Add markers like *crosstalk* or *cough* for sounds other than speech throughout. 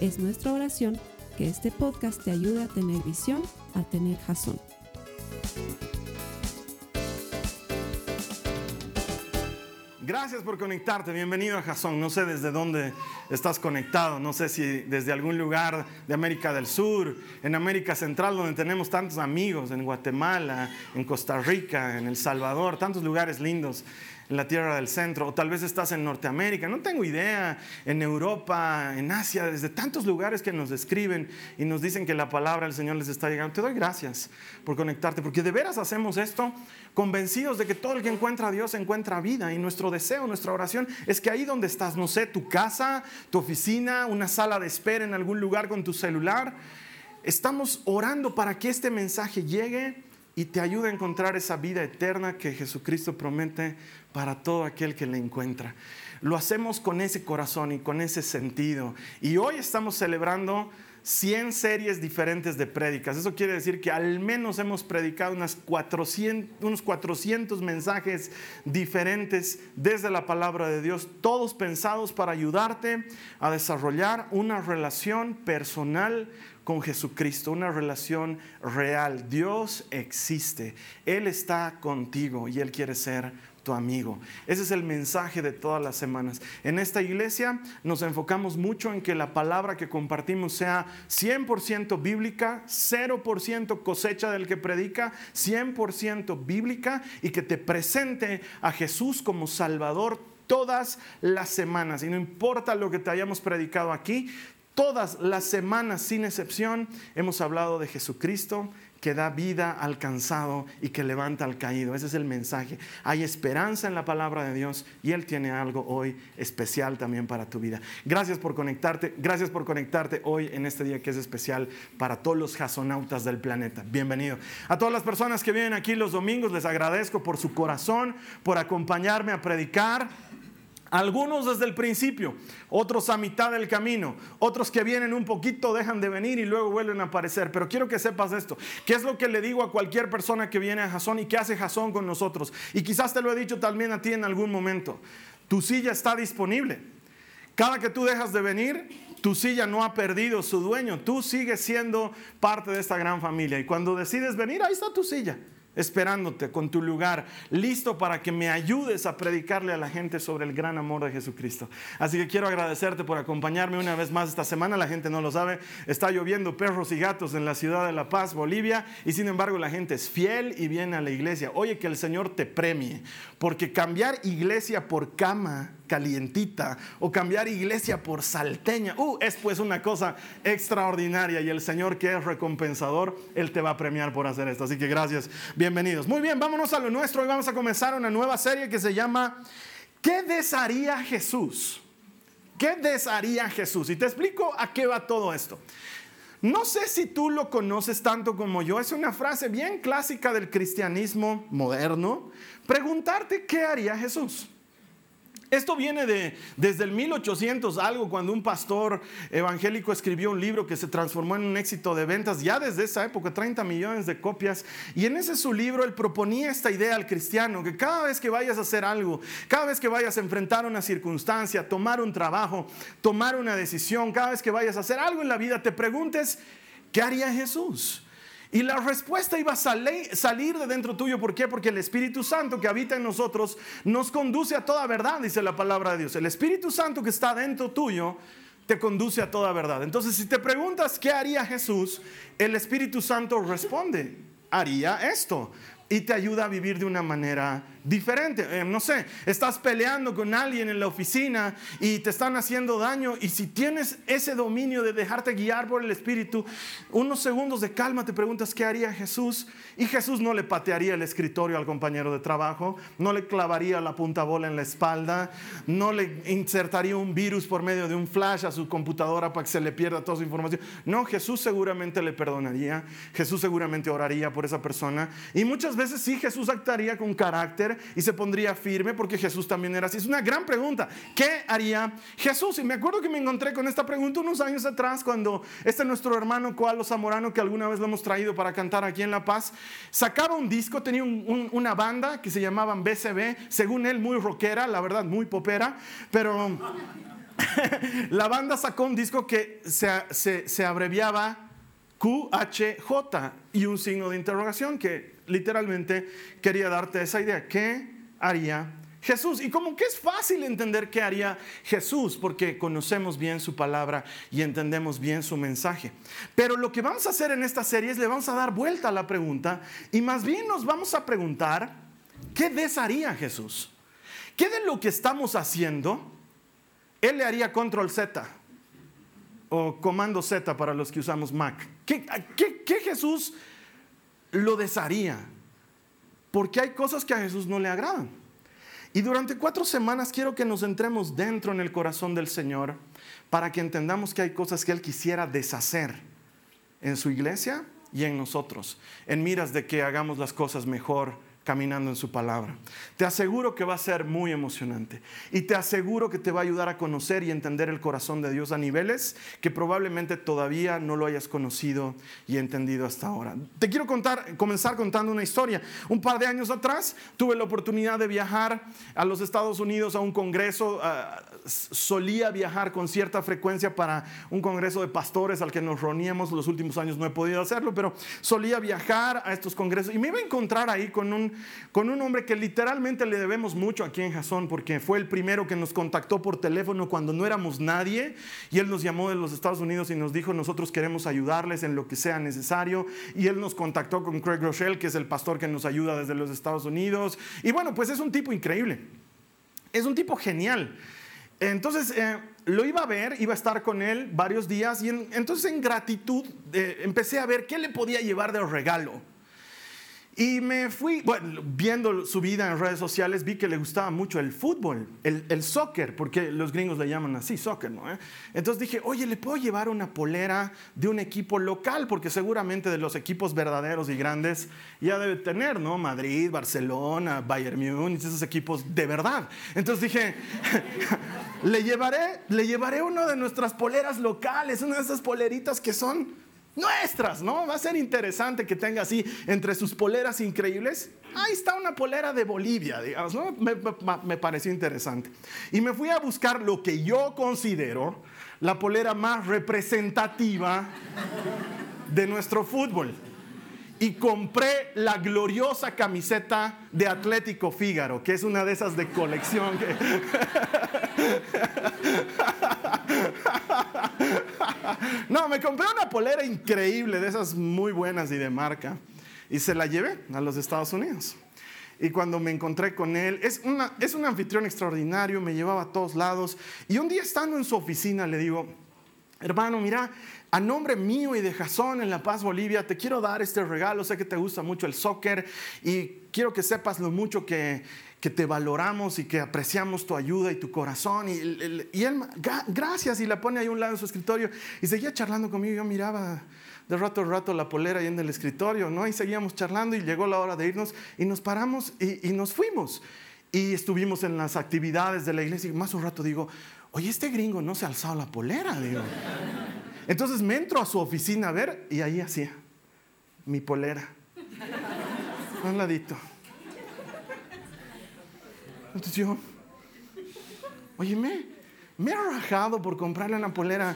Es nuestra oración que este podcast te ayude a tener visión, a tener jazón. Gracias por conectarte, bienvenido a Jason. No sé desde dónde estás conectado, no sé si desde algún lugar de América del Sur, en América Central, donde tenemos tantos amigos, en Guatemala, en Costa Rica, en El Salvador, tantos lugares lindos en la tierra del centro, o tal vez estás en Norteamérica, no tengo idea, en Europa, en Asia, desde tantos lugares que nos escriben y nos dicen que la palabra del Señor les está llegando. Te doy gracias por conectarte, porque de veras hacemos esto convencidos de que todo el que encuentra a Dios encuentra vida y nuestro deseo, nuestra oración es que ahí donde estás, no sé, tu casa, tu oficina, una sala de espera en algún lugar con tu celular, estamos orando para que este mensaje llegue y te ayude a encontrar esa vida eterna que Jesucristo promete para todo aquel que le encuentra. Lo hacemos con ese corazón y con ese sentido. Y hoy estamos celebrando 100 series diferentes de prédicas. Eso quiere decir que al menos hemos predicado unas 400, unos 400 mensajes diferentes desde la palabra de Dios, todos pensados para ayudarte a desarrollar una relación personal con Jesucristo, una relación real. Dios existe, Él está contigo y Él quiere ser tu amigo. Ese es el mensaje de todas las semanas. En esta iglesia nos enfocamos mucho en que la palabra que compartimos sea 100% bíblica, 0% cosecha del que predica, 100% bíblica y que te presente a Jesús como Salvador todas las semanas. Y no importa lo que te hayamos predicado aquí, todas las semanas sin excepción hemos hablado de Jesucristo que da vida al cansado y que levanta al caído. Ese es el mensaje. Hay esperanza en la palabra de Dios y Él tiene algo hoy especial también para tu vida. Gracias por conectarte. Gracias por conectarte hoy en este día que es especial para todos los jasonautas del planeta. Bienvenido. A todas las personas que vienen aquí los domingos, les agradezco por su corazón, por acompañarme a predicar. Algunos desde el principio, otros a mitad del camino, otros que vienen un poquito, dejan de venir y luego vuelven a aparecer. Pero quiero que sepas esto, ¿qué es lo que le digo a cualquier persona que viene a Jasón y que hace Jasón con nosotros? Y quizás te lo he dicho también a ti en algún momento, tu silla está disponible. Cada que tú dejas de venir, tu silla no ha perdido su dueño, tú sigues siendo parte de esta gran familia. Y cuando decides venir, ahí está tu silla esperándote con tu lugar, listo para que me ayudes a predicarle a la gente sobre el gran amor de Jesucristo. Así que quiero agradecerte por acompañarme una vez más esta semana. La gente no lo sabe, está lloviendo perros y gatos en la ciudad de La Paz, Bolivia, y sin embargo la gente es fiel y viene a la iglesia. Oye, que el Señor te premie, porque cambiar iglesia por cama calientita o cambiar iglesia por salteña. Uh, es pues una cosa extraordinaria y el Señor que es recompensador, Él te va a premiar por hacer esto. Así que gracias, bienvenidos. Muy bien, vámonos a lo nuestro. Hoy vamos a comenzar una nueva serie que se llama ¿Qué desharía Jesús? ¿Qué desharía Jesús? Y te explico a qué va todo esto. No sé si tú lo conoces tanto como yo, es una frase bien clásica del cristianismo moderno, preguntarte qué haría Jesús. Esto viene de, desde el 1800 algo, cuando un pastor evangélico escribió un libro que se transformó en un éxito de ventas, ya desde esa época, 30 millones de copias. Y en ese su libro él proponía esta idea al cristiano, que cada vez que vayas a hacer algo, cada vez que vayas a enfrentar una circunstancia, tomar un trabajo, tomar una decisión, cada vez que vayas a hacer algo en la vida, te preguntes, ¿qué haría Jesús? Y la respuesta iba a salir de dentro tuyo. ¿Por qué? Porque el Espíritu Santo que habita en nosotros nos conduce a toda verdad, dice la palabra de Dios. El Espíritu Santo que está dentro tuyo te conduce a toda verdad. Entonces, si te preguntas qué haría Jesús, el Espíritu Santo responde, haría esto. Y te ayuda a vivir de una manera diferente. Eh, no sé, estás peleando con alguien en la oficina y te están haciendo daño y si tienes ese dominio de dejarte guiar por el Espíritu, unos segundos de calma te preguntas qué haría Jesús y Jesús no le patearía el escritorio al compañero de trabajo, no le clavaría la punta bola en la espalda, no le insertaría un virus por medio de un flash a su computadora para que se le pierda toda su información. No, Jesús seguramente le perdonaría, Jesús seguramente oraría por esa persona y muchas veces sí Jesús actuaría con carácter y se pondría firme porque Jesús también era así. Es una gran pregunta. ¿Qué haría Jesús? Y me acuerdo que me encontré con esta pregunta unos años atrás cuando este nuestro hermano Coalo Zamorano, que alguna vez lo hemos traído para cantar aquí en La Paz, sacaba un disco, tenía una banda que se llamaban BCB, según él muy rockera, la verdad muy popera, pero *laughs* la banda sacó un disco que se, se abreviaba QHJ y un signo de interrogación que literalmente quería darte esa idea. ¿Qué haría Jesús? Y como que es fácil entender qué haría Jesús porque conocemos bien su palabra y entendemos bien su mensaje. Pero lo que vamos a hacer en esta serie es le vamos a dar vuelta a la pregunta y más bien nos vamos a preguntar, ¿qué desharía Jesús? ¿Qué de lo que estamos haciendo él le haría control Z? o comando Z para los que usamos Mac. ¿Qué, Jesús lo desharía. Porque hay cosas que a Jesús no le agradan. Y durante cuatro semanas quiero que nos entremos dentro en el corazón del Señor para que entendamos que hay cosas que Él quisiera deshacer en su iglesia y en nosotros, en miras de que hagamos las cosas mejor caminando en su palabra. Te aseguro que va a ser muy emocionante y te aseguro que te va a ayudar a conocer y entender el corazón de Dios a niveles que probablemente todavía no lo hayas conocido y entendido hasta ahora. Te quiero contar, comenzar contando una historia. Un par de años atrás tuve la oportunidad de viajar a los Estados Unidos a un congreso. Ah, solía viajar con cierta frecuencia para un congreso de pastores al que nos reuníamos. Los últimos años no he podido hacerlo, pero solía viajar a estos congresos y me iba a encontrar ahí con un con un hombre que literalmente le debemos mucho aquí en Jasón, porque fue el primero que nos contactó por teléfono cuando no éramos nadie, y él nos llamó de los Estados Unidos y nos dijo, nosotros queremos ayudarles en lo que sea necesario, y él nos contactó con Craig Rochelle, que es el pastor que nos ayuda desde los Estados Unidos, y bueno, pues es un tipo increíble, es un tipo genial. Entonces, eh, lo iba a ver, iba a estar con él varios días y entonces en gratitud eh, empecé a ver qué le podía llevar de regalo. Y me fui, bueno, viendo su vida en redes sociales, vi que le gustaba mucho el fútbol, el, el soccer, porque los gringos le llaman así, soccer, ¿no? ¿Eh? Entonces dije, oye, ¿le puedo llevar una polera de un equipo local? Porque seguramente de los equipos verdaderos y grandes ya debe tener, ¿no? Madrid, Barcelona, Bayern Múnich, esos equipos de verdad. Entonces dije, *laughs* le llevaré, le llevaré una de nuestras poleras locales, una de esas poleritas que son nuestras, ¿no? Va a ser interesante que tenga así entre sus poleras increíbles. Ahí está una polera de Bolivia, digamos, ¿no? Me, pareció interesante. Y me fui a buscar lo que yo considero la polera más representativa de nuestro fútbol. Y compré la gloriosa camiseta de Atlético Fígaro, que es una de esas de colección. Que... *laughs* *laughs* no, me compré una polera increíble, de esas muy buenas y de marca, y se la llevé a los Estados Unidos. Y cuando me encontré con él, es, una, es un anfitrión extraordinario, me llevaba a todos lados. Y un día estando en su oficina le digo, hermano, mira, a nombre mío y de Jason en La Paz, Bolivia, te quiero dar este regalo. Sé que te gusta mucho el soccer y quiero que sepas lo mucho que, que te valoramos y que apreciamos tu ayuda y tu corazón. Y, él, gracias, y la pone ahí un lado de su escritorio. Y seguía charlando conmigo. Yo miraba de rato a rato la polera ahí en el escritorio, ¿no? Y seguíamos charlando y llegó la hora de irnos y nos paramos y, nos fuimos. Y estuvimos en las actividades de la iglesia y más un rato digo, oye, este gringo no se ha alzado la polera, digo. Entonces me entro a su oficina a ver y ahí hacía mi polera. Un ladito. Entonces yo, oye, me, he rajado por comprarle una polera.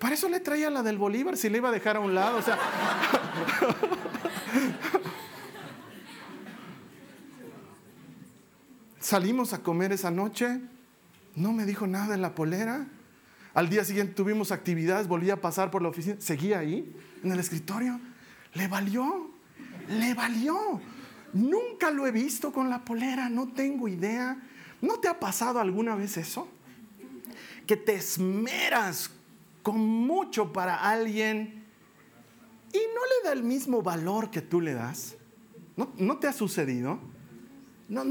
Para eso le traía la del Bolívar si le iba a dejar a un lado. *laughs* Salimos a comer esa noche. No me dijo nada en la polera. Al día siguiente tuvimos actividades, volví a pasar por la oficina, seguía ahí, en el escritorio. Le valió, le valió. Nunca lo he visto con la polera, no tengo idea. ¿No te ha pasado alguna vez eso? Que te esmeras con mucho para alguien y no le da el mismo valor que tú le das. ¿No, te ha sucedido? No,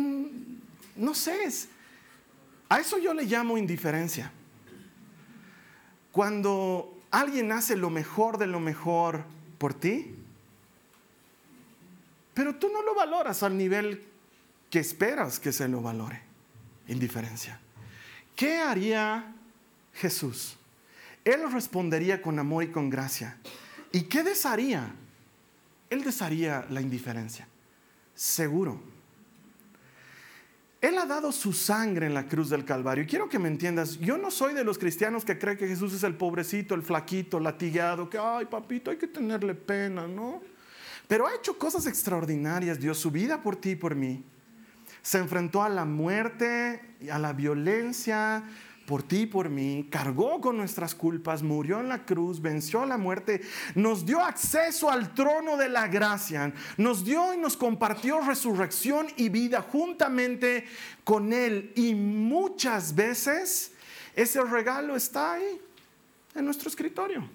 no sé. A eso yo le llamo indiferencia. Cuando alguien hace lo mejor de lo mejor por ti, pero tú no lo valoras al nivel que esperas que se lo valore. Indiferencia. ¿Qué haría Jesús? Él respondería con amor y con gracia. ¿Y qué desharía? Él desharía la indiferencia. Seguro. Él ha dado su sangre en la cruz del Calvario. Y quiero que me entiendas, yo no soy de los cristianos que creen que Jesús es el pobrecito, el flaquito, latigado, que, ay, papito, hay que tenerle pena, ¿no? Pero ha hecho cosas extraordinarias, dio su vida por ti y por mí. Se enfrentó a la muerte, a la violencia, por ti y por mí, cargó con nuestras culpas, murió en la cruz, venció la muerte, nos dio acceso al trono de la gracia, nos dio y nos compartió resurrección y vida juntamente con Él. Y muchas veces ese regalo está ahí, en nuestro escritorio.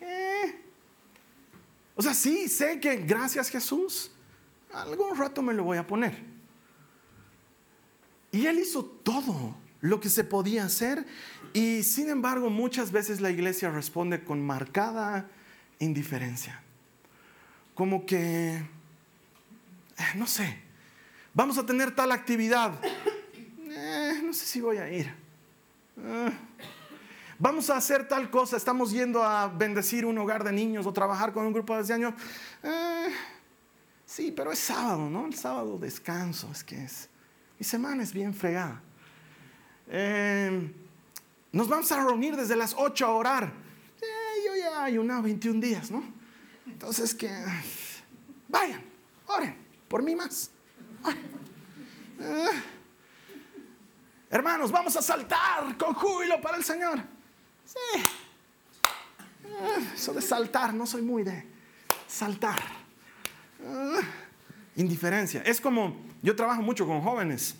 Eh. O sea, sí, sé que gracias Jesús, algún rato me lo voy a poner. Y Él hizo todo lo que se podía hacer y sin embargo muchas veces la iglesia responde con marcada indiferencia. Como que, eh, no sé, vamos a tener tal actividad, eh, no sé si voy a ir. Eh, vamos a hacer tal cosa, estamos yendo a bendecir un hogar de niños o trabajar con un grupo de años. sí, pero es sábado, ¿no? El sábado descanso, es que es. Mi semana es bien fregada. Em, nos vamos a reunir desde las 8 a orar. Eh, yo ya hay una 21 días, ¿no? Entonces que vayan, oren, por mí más. Eh, hermanos, vamos a saltar con júbilo para el Señor. Sí. Eh, eso de saltar, no soy muy de saltar. indiferencia. Es como, yo trabajo mucho con jóvenes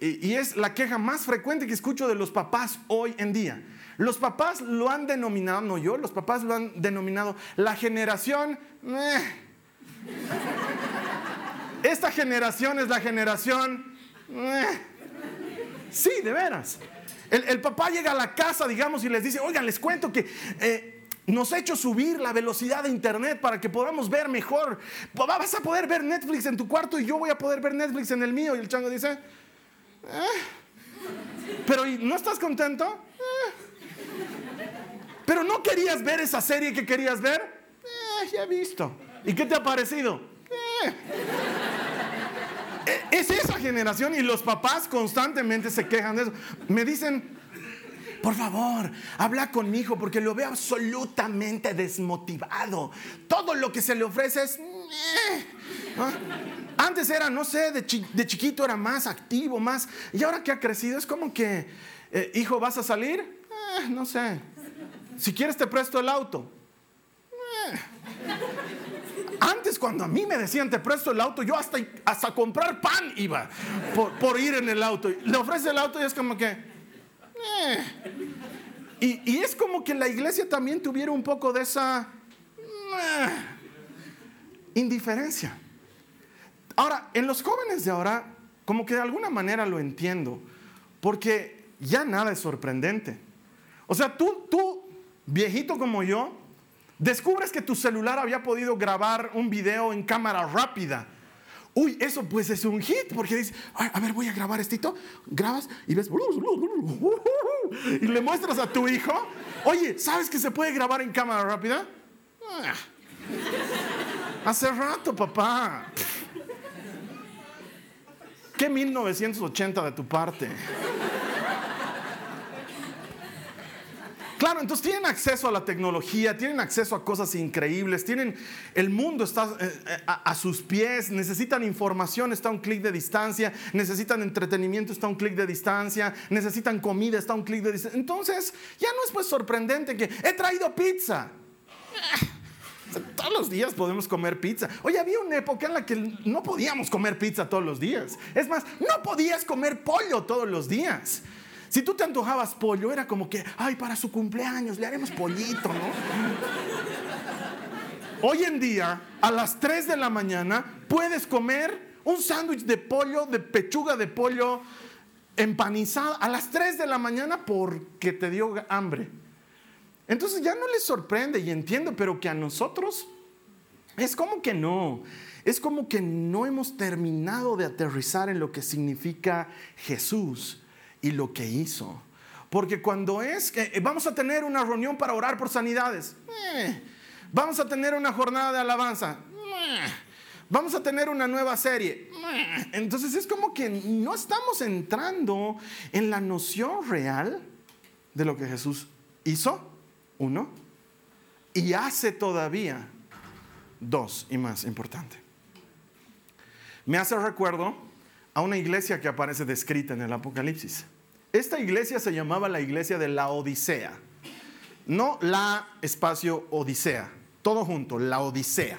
y es la queja más frecuente que escucho de los papás hoy en día. Los papás lo han denominado, no yo, los papás lo han denominado la generación... Esta generación es la generación... Sí, de veras. El, papá llega a la casa, digamos, y les dice, oigan, les cuento que... Eh, nos ha hecho subir la velocidad de internet para que podamos ver mejor. Vas a poder ver Netflix en tu cuarto y yo voy a poder ver Netflix en el mío. Y el chango dice, ¿Eh? Pero ¿no estás contento? ¿Eh? Pero no querías ver esa serie que querías ver? Eh, ya he visto. ¿Y qué te ha parecido? Es esa generación y los papás constantemente se quejan de eso. Me dicen, por favor, habla con mi hijo porque lo veo absolutamente desmotivado. Todo lo que se le ofrece es... ¿Ah? Antes era, no sé, de, chiquito era más activo, más... Y ahora que ha crecido es como que, eh, hijo, ¿vas a salir? Eh, no sé. Si quieres te presto el auto. Eh. Antes cuando a mí me decían te presto el auto, yo hasta, hasta comprar pan iba por, ir en el auto. Le ofrece el auto y es como que... Y, y, es como que la iglesia también tuviera un poco de esa indiferencia. Ahora, en los jóvenes de ahora, como que de alguna manera lo entiendo, porque ya nada es sorprendente. O sea, tú, tú, viejito como yo, descubres que tu celular había podido grabar un video en cámara rápida. Uy, eso pues es un hit, porque dices, a ver, voy a grabar esto. Grabas y ves, y le muestras a tu hijo, oye, ¿sabes que se puede grabar en cámara rápida? Ah. Hace rato, papá. ¿Qué 1980 de tu parte? Claro, entonces tienen acceso a la tecnología, tienen acceso a cosas increíbles, tienen el mundo está eh, eh, a, sus pies, necesitan información, está a un clic de distancia, necesitan entretenimiento, está a un clic de distancia, necesitan comida, está a un clic de distancia. Entonces, ya no es pues sorprendente que he traído pizza. Todos los días podemos comer pizza. Oye, había una época en la que no podíamos comer pizza todos los días. Es más, no podías comer pollo todos los días. Si tú te antojabas pollo, era como que, ay, para su cumpleaños le haremos pollito, ¿no? Hoy en día, a las 3 de la mañana, puedes comer un sándwich de pollo, de pechuga de pollo empanizada, a las 3 de la mañana porque te dio hambre. Entonces ya no les sorprende y entiendo, pero que a nosotros es como que no. Es como que no hemos terminado de aterrizar en lo que significa Jesús y lo que hizo. Porque cuando es que eh, vamos a tener una reunión para orar por sanidades, eh, vamos a tener una jornada de alabanza, eh, vamos a tener una nueva serie. Entonces es como que no estamos entrando en la noción real de lo que Jesús hizo uno, y hace todavía dos, y más importante. Me hace recuerdo a una iglesia que aparece descrita en el Apocalipsis. Esta iglesia se llamaba la iglesia de la Odisea, no la espacio Odisea, todo junto, la Odisea.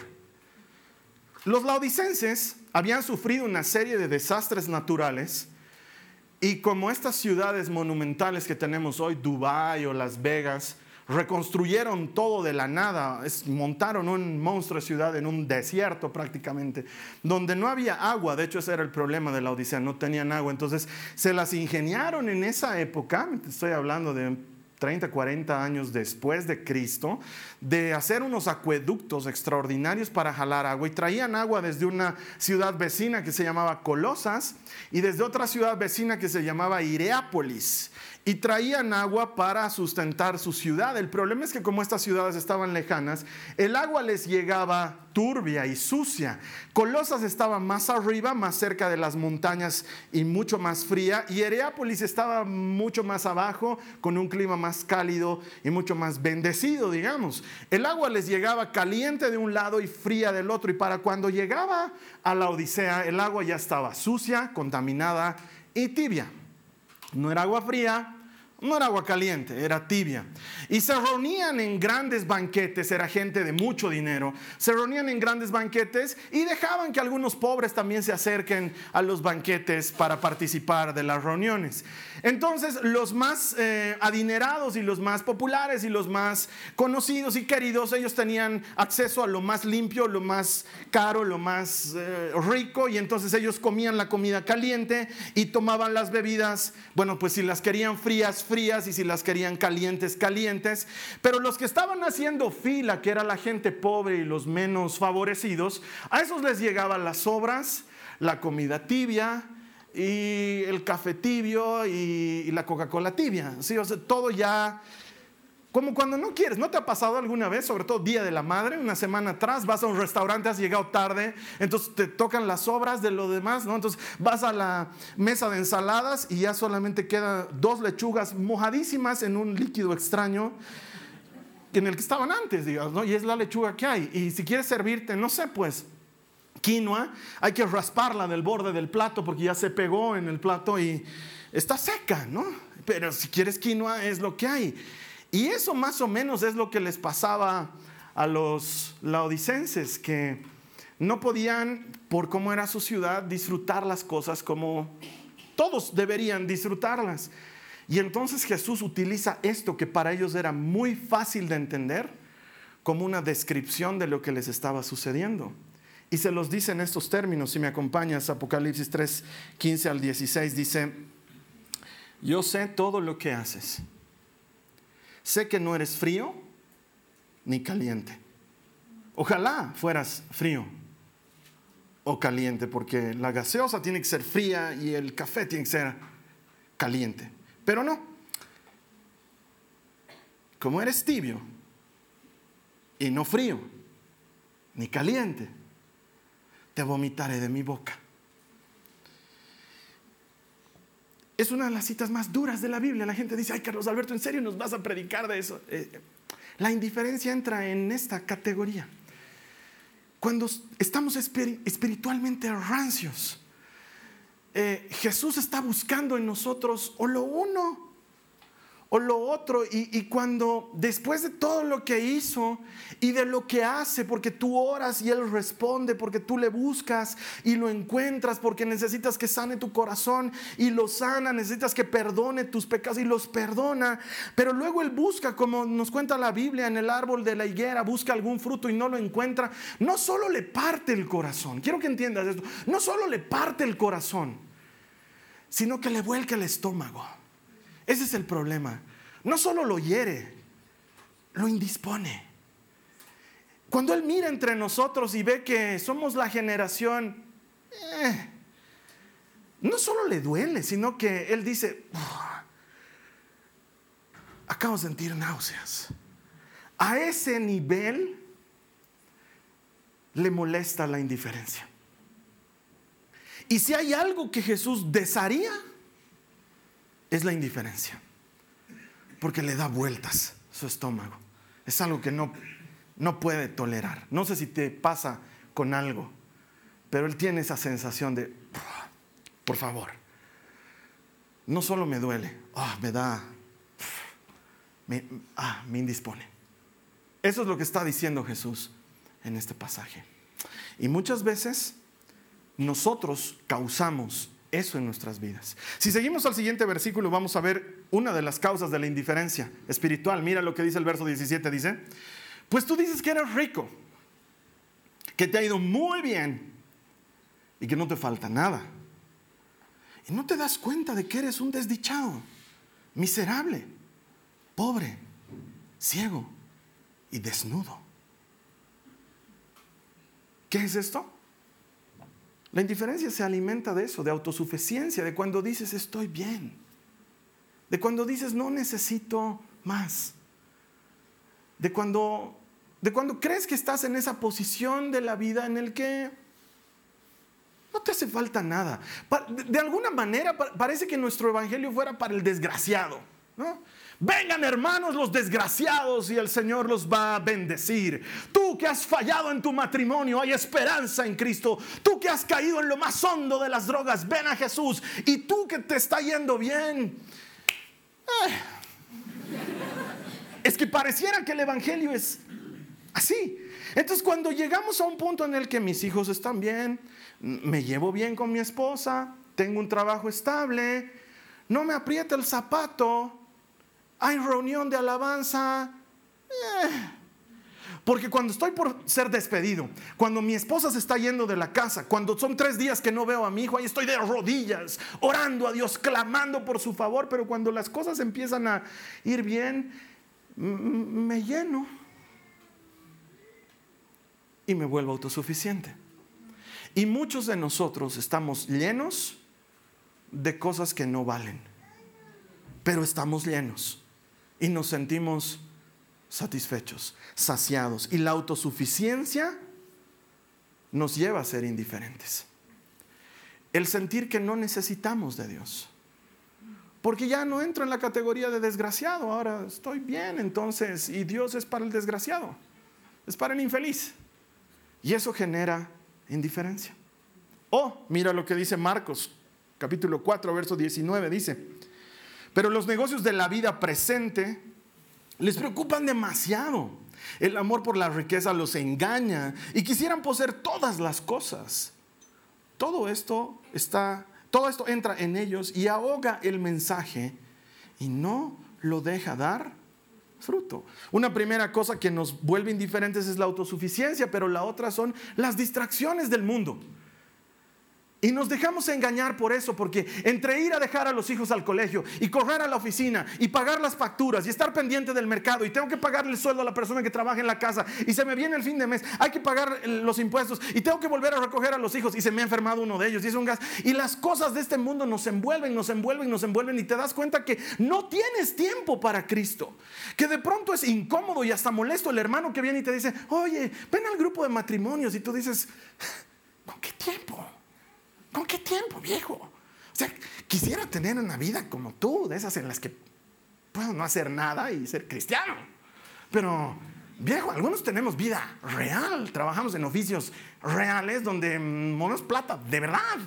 Los laodicenses habían sufrido una serie de desastres naturales y como estas ciudades monumentales que tenemos hoy, Dubái o Las Vegas, reconstruyeron todo de la nada, montaron un monstruo ciudad en un desierto prácticamente, donde no había agua, de hecho ese era el problema de la Odisea, no tenían agua, entonces se las ingeniaron en esa época, estoy hablando de 30, 40 años después de Cristo, de hacer unos acueductos extraordinarios para jalar agua. Y traían agua desde una ciudad vecina que se llamaba Colosas y desde otra ciudad vecina que se llamaba Ireápolis y traían agua para sustentar su ciudad. El problema es que como estas ciudades estaban lejanas, el agua les llegaba turbia y sucia. Colosas estaba más arriba, más cerca de las montañas y mucho más fría, y Hereápolis estaba mucho más abajo, con un clima más cálido y mucho más bendecido, digamos. El agua les llegaba caliente de un lado y fría del otro, y para cuando llegaba a la Odisea, el agua ya estaba sucia, contaminada y tibia. No era agua fría, no era agua caliente, era tibia. Y se reunían en grandes banquetes, era gente de mucho dinero. Se reunían en grandes banquetes y dejaban que algunos pobres también se acerquen a los banquetes para participar de las reuniones. Entonces los más eh, adinerados y los más populares y los más conocidos y queridos, ellos tenían acceso a lo más limpio, lo más caro, lo más eh, rico y entonces ellos comían la comida caliente y tomaban las bebidas, bueno, pues si las querían frías, frías y si las querían calientes, calientes. Pero los que estaban haciendo fila, que era la gente pobre y los menos favorecidos, a esos les llegaban las sobras, la comida tibia, y el café tibio y, la Coca-Cola tibia. ¿sí? O sea, todo ya como cuando no quieres, ¿no te ha pasado alguna vez, sobre todo Día de la Madre, una semana atrás, vas a un restaurante, has llegado tarde, entonces te tocan las sobras de lo demás, ¿no? Entonces vas a la mesa de ensaladas y ya solamente quedan dos lechugas mojadísimas en un líquido extraño en el que estaban antes, digamos, ¿no? Y es la lechuga que hay. Y si quieres servirte, no sé, pues quinoa, hay que rasparla del borde del plato porque ya se pegó en el plato y está seca, ¿no? Pero si quieres quinoa es lo que hay. Y eso más o menos es lo que les pasaba a los laodicenses, que no podían, por cómo era su ciudad, disfrutar las cosas como todos deberían disfrutarlas. Y entonces Jesús utiliza esto que para ellos era muy fácil de entender como una descripción de lo que les estaba sucediendo. Y se los dice en estos términos, si me acompañas, Apocalipsis 3, 15 al 16, dice, yo sé todo lo que haces. Sé que no eres frío ni caliente. Ojalá fueras frío o caliente, porque la gaseosa tiene que ser fría y el café tiene que ser caliente. Pero no. Como eres tibio y no frío ni caliente, te vomitaré de mi boca. Es una de las citas más duras de la Biblia. La gente dice, ay Carlos Alberto, ¿en serio nos vas a predicar de eso? Eh, la indiferencia entra en esta categoría. Cuando estamos espiritualmente rancios, eh, Jesús está buscando en nosotros o lo uno o lo otro. Y, cuando después de todo lo que hizo y de lo que hace, porque tú oras y Él responde, porque tú le buscas y lo encuentras, porque necesitas que sane tu corazón y lo sana, necesitas que perdone tus pecados y los perdona. Pero luego Él busca, como nos cuenta la Biblia, en el árbol de la higuera, busca algún fruto y no lo encuentra. No solo le parte el corazón, quiero que entiendas esto, no solo le parte el corazón, sino que le vuelca el estómago. Ese es el problema. No solo lo hiere, lo indispone. Cuando Él mira entre nosotros y ve que somos la generación, eh, no solo le duele, sino que Él dice, acabo de sentir náuseas. A ese nivel le molesta la indiferencia. Y si hay algo que Jesús desearía, es la indiferencia. Porque le da vueltas su estómago. Es algo que no, no puede tolerar. No sé si te pasa con algo, pero él tiene esa sensación de, por favor, no solo me duele, ah, me da, me, ah, me indispone. Eso es lo que está diciendo Jesús en este pasaje. Y muchas veces nosotros causamos eso en nuestras vidas. Si seguimos al siguiente versículo, vamos a ver una de las causas de la indiferencia espiritual. Mira lo que dice el verso 17, dice, pues tú dices que eres rico, que te ha ido muy bien y que no te falta nada. Y no te das cuenta de que eres un desdichado, miserable, pobre, ciego y desnudo. ¿Qué es esto? La indiferencia se alimenta de eso, de autosuficiencia, de cuando dices estoy bien, de cuando dices no necesito más, de cuando, de cuando crees que estás en esa posición de la vida en el que no te hace falta nada. De alguna manera parece que nuestro evangelio fuera para el desgraciado, ¿no? Vengan hermanos los desgraciados y el Señor los va a bendecir. Tú que has fallado en tu matrimonio, hay esperanza en Cristo. Tú que has caído en lo más hondo de las drogas, ven a Jesús. Y tú que te está yendo bien. Es que pareciera que el Evangelio es así. Entonces cuando llegamos a un punto en el que mis hijos están bien, me llevo bien con mi esposa, tengo un trabajo estable, no me aprieta el zapato, hay reunión de alabanza. Eh. Porque cuando estoy por ser despedido, cuando mi esposa se está yendo de la casa, cuando son tres días que no veo a mi hijo, ahí estoy de rodillas, orando a Dios, clamando por su favor, pero cuando las cosas empiezan a ir bien, me lleno y me vuelvo autosuficiente. Y muchos de nosotros estamos llenos de cosas que no valen, pero estamos llenos y nos sentimos satisfechos, saciados. Y la autosuficiencia nos lleva a ser indiferentes. El sentir que no necesitamos de Dios. Porque ya no entro en la categoría de desgraciado, ahora estoy bien entonces, y Dios es para el desgraciado, es para el infeliz. Y eso genera indiferencia. Oh, mira lo que dice Marcos, capítulo 4, verso 19, dice, pero los negocios de la vida presente les preocupan demasiado. El amor por la riqueza los engaña y quisieran poseer todas las cosas. Todo esto está, todo esto entra en ellos y ahoga el mensaje y no lo deja dar fruto. Una primera cosa que nos vuelve indiferentes es la autosuficiencia, pero la otra son las distracciones del mundo. Y nos dejamos engañar por eso, porque entre ir a dejar a los hijos al colegio y correr a la oficina y pagar las facturas y estar pendiente del mercado y tengo que pagarle el sueldo a la persona que trabaja en la casa y se me viene el fin de mes, hay que pagar los impuestos y tengo que volver a recoger a los hijos y se me ha enfermado uno de ellos y es un gas. Y las cosas de este mundo nos envuelven, nos envuelven, nos envuelven y te das cuenta que no tienes tiempo para Cristo. Que de pronto es incómodo y hasta molesto el hermano que viene y te dice, oye, ven al grupo de matrimonios y tú dices, *laughs* ¿con qué tiempo? ¿Con qué tiempo, viejo? O sea, quisiera tener una vida como tú, de esas en las que puedo no hacer nada y ser cristiano. Pero Viejo, algunos tenemos vida real, trabajamos en oficios reales donde movemos plata, de verdad.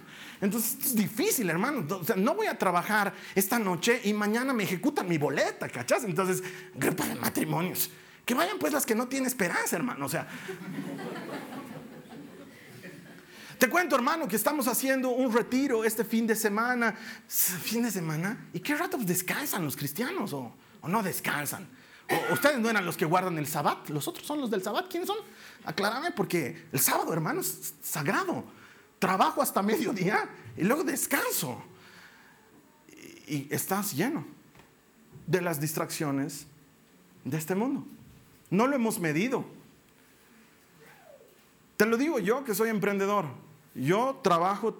Entonces es difícil, hermano. O sea, no voy a trabajar esta noche y mañana me ejecutan mi boleta, ¿cachás? Entonces, grupo de matrimonios. Que vayan pues las que no tienen esperanza, hermano. O sea, te cuento, hermano, que estamos haciendo un retiro este fin de semana. ¿Fin de semana? ¿Y qué rato descansan los cristianos o, o no descansan? ustedes no eran los que guardan el sabbat, los otros son los del sabbat. ¿Quiénes son? Aclárame, porque el sábado, hermano, es sagrado. Trabajo hasta mediodía y luego descanso. Y, estás lleno de las distracciones de este mundo. No lo hemos medido. Te lo digo yo que soy emprendedor. Yo trabajo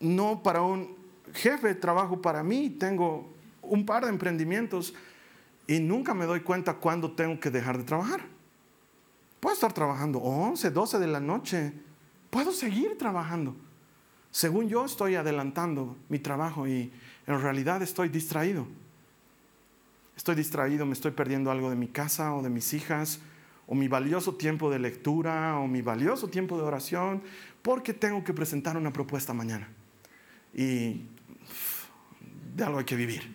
no para un jefe, trabajo para mí. Tengo un par de emprendimientos y nunca me doy cuenta cuándo tengo que dejar de trabajar. Puedo estar trabajando 11, 12 de la noche. Puedo seguir trabajando. Según yo estoy adelantando mi trabajo y en realidad estoy distraído. Estoy distraído, me estoy perdiendo algo de mi casa o de mis hijas, o mi valioso tiempo de lectura, o mi valioso tiempo de oración, porque tengo que presentar una propuesta mañana. Y de algo hay que vivir.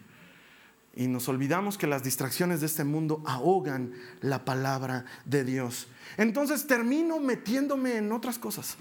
Y nos olvidamos que las distracciones de este mundo ahogan la palabra de Dios. Entonces termino metiéndome en otras cosas.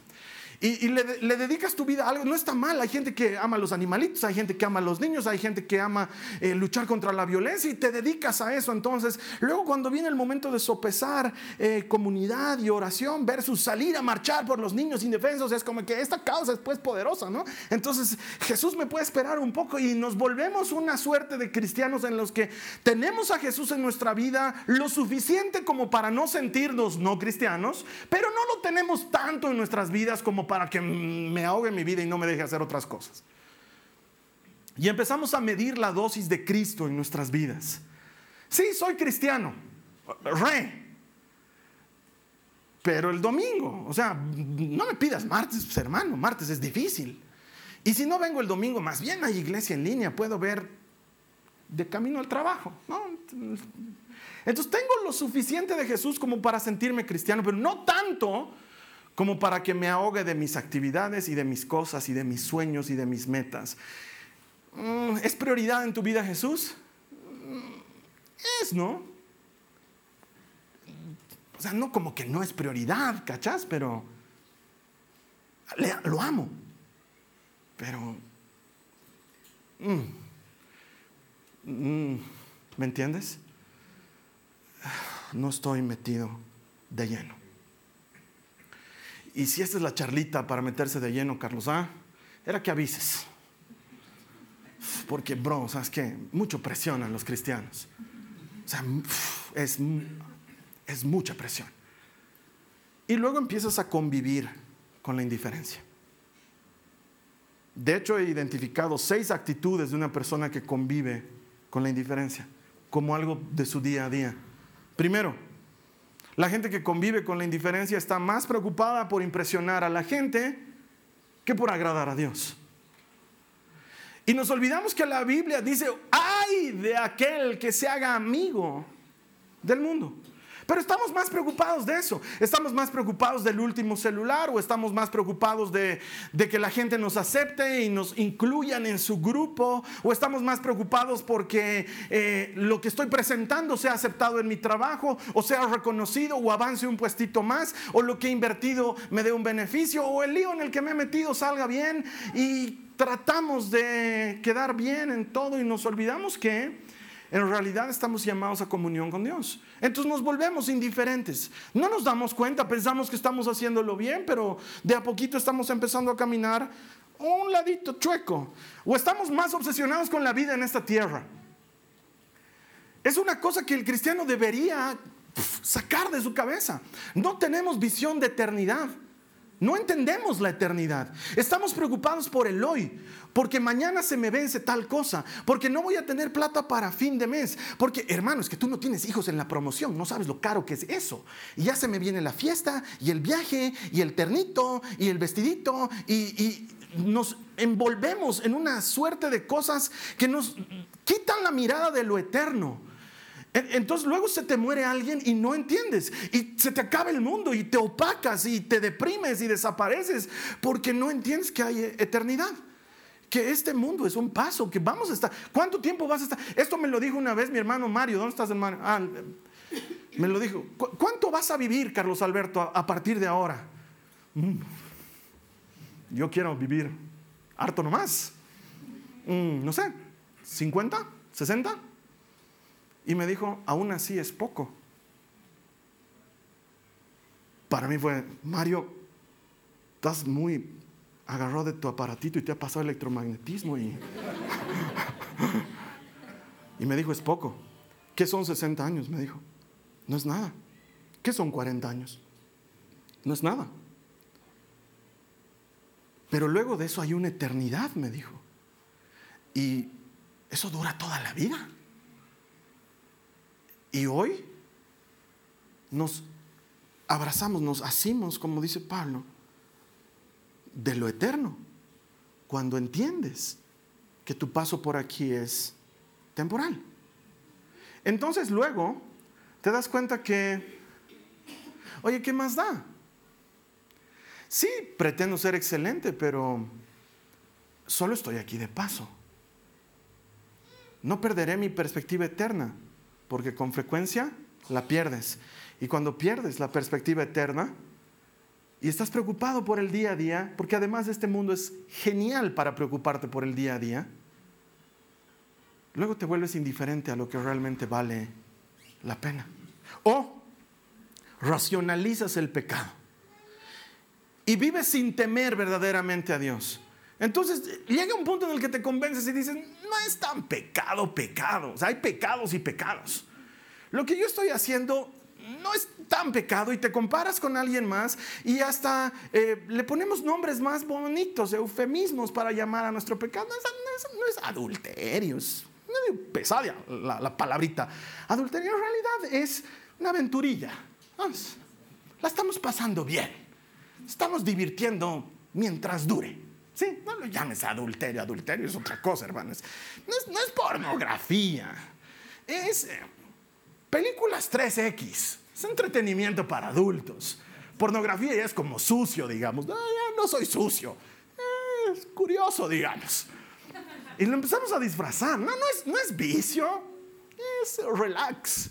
Y, le, dedicas tu vida a algo. No está mal. Hay gente que ama a los animalitos, hay gente que ama a los niños, hay gente que ama eh, luchar contra la violencia y te dedicas a eso. Entonces, luego cuando viene el momento de sopesar eh, comunidad y oración versus salir a marchar por los niños indefensos, es como que esta causa es pues poderosa, ¿no? Entonces, Jesús me puede esperar un poco y nos volvemos una suerte de cristianos en los que tenemos a Jesús en nuestra vida lo suficiente como para no sentirnos no cristianos, pero no lo tenemos tanto en nuestras vidas como para que me ahogue mi vida y no me deje hacer otras cosas. Y empezamos a medir la dosis de Cristo en nuestras vidas. Sí, soy cristiano, re. Pero el domingo, o sea, no me pidas martes, pues, hermano, martes es difícil. Y si no vengo el domingo, más bien hay iglesia en línea, puedo ver de camino al trabajo. Entonces tengo lo suficiente de Jesús como para sentirme cristiano, pero no tanto como para que me ahogue de mis actividades y de mis cosas y de mis sueños y de mis metas. Mm, ¿Es prioridad en tu vida Jesús? Mm, es, ¿no? O sea, no como que no es prioridad, ¿cachás? Pero lo amo. Pero... Mm, ¿Me entiendes? No estoy metido de lleno. Y si esta es la charlita para meterse de lleno, Carlos, ¿ah? Era que avises. Porque, bro, ¿sabes qué? Mucho presión a los cristianos. O sea, es, es mucha presión. Y luego empiezas a convivir con la indiferencia. De hecho, he identificado seis actitudes de una persona que convive con la indiferencia como algo de su día a día. Primero, la gente que convive con la indiferencia está más preocupada por impresionar a la gente que por agradar a Dios. Y nos olvidamos que la Biblia dice, ay de aquel que se haga amigo del mundo. Pero estamos más preocupados de eso. Estamos más preocupados del último celular o estamos más preocupados de, que la gente nos acepte y nos incluyan en su grupo o estamos más preocupados porque eh, lo que estoy presentando sea aceptado en mi trabajo o sea reconocido o avance un puestito más o lo que he invertido me dé un beneficio o el lío en el que me he metido salga bien y tratamos de quedar bien en todo y nos olvidamos que en realidad estamos llamados a comunión con Dios. Entonces nos volvemos indiferentes. No nos damos cuenta, pensamos que estamos haciéndolo bien, pero de a poquito estamos empezando a caminar un ladito chueco. O estamos más obsesionados con la vida en esta tierra. Es una cosa que el cristiano debería sacar de su cabeza. No tenemos visión de eternidad. No entendemos la eternidad. Estamos preocupados por el hoy, porque mañana se me vence tal cosa, porque no voy a tener plata para fin de mes, porque hermano, es que tú no tienes hijos en la promoción, no sabes lo caro que es eso. Y ya se me viene la fiesta y el viaje y el ternito y el vestidito y, y nos envolvemos en una suerte de cosas que nos quitan la mirada de lo eterno. Entonces luego se te muere alguien y no entiendes. Y se te acaba el mundo y te opacas y te deprimes y desapareces porque no entiendes que hay eternidad. Que este mundo es un paso, que vamos a estar. ¿Cuánto tiempo vas a estar? Esto me lo dijo una vez mi hermano Mario. ¿Dónde estás, hermano? Ah, me lo dijo. ¿Cuánto vas a vivir, Carlos Alberto, a partir de ahora? Mm. Yo quiero vivir harto nomás. Mm, no sé, 50, 60. Y me dijo, aún así es poco. Para mí fue, Mario, estás muy agarrado de tu aparatito y te ha pasado electromagnetismo y... *laughs* y me dijo, es poco. ¿Qué son 60 años? Me dijo. No es nada. ¿Qué son 40 años? No es nada. Pero luego de eso hay una eternidad, me dijo. Y eso dura toda la vida. Y hoy nos abrazamos, nos asimos, como dice Pablo, de lo eterno, cuando entiendes que tu paso por aquí es temporal. Entonces luego te das cuenta que, oye, ¿qué más da? Sí, pretendo ser excelente, pero solo estoy aquí de paso. No perderé mi perspectiva eterna porque con frecuencia la pierdes. Y cuando pierdes la perspectiva eterna y estás preocupado por el día a día, porque además este mundo es genial para preocuparte por el día a día, luego te vuelves indiferente a lo que realmente vale la pena. O racionalizas el pecado y vives sin temer verdaderamente a Dios. Entonces llega un punto en el que te convences y dices, no es tan pecado, pecado. Hay pecados y pecados. Lo que yo estoy haciendo no es tan pecado y te comparas con alguien más y hasta eh, le ponemos nombres más bonitos, eufemismos para llamar a nuestro pecado. No es, adulterio, es pesada la, la, palabrita. Adulterio en realidad es una aventurilla. La estamos pasando bien. Estamos divirtiendo mientras dure. Sí, no lo llames adulterio, adulterio es otra cosa, hermanos. No es, pornografía, es eh, películas 3X, es entretenimiento para adultos. Pornografía ya es como sucio, digamos. No, ya no soy sucio, es curioso, digamos. Y lo empezamos a disfrazar. No, no es, no es vicio, es relax.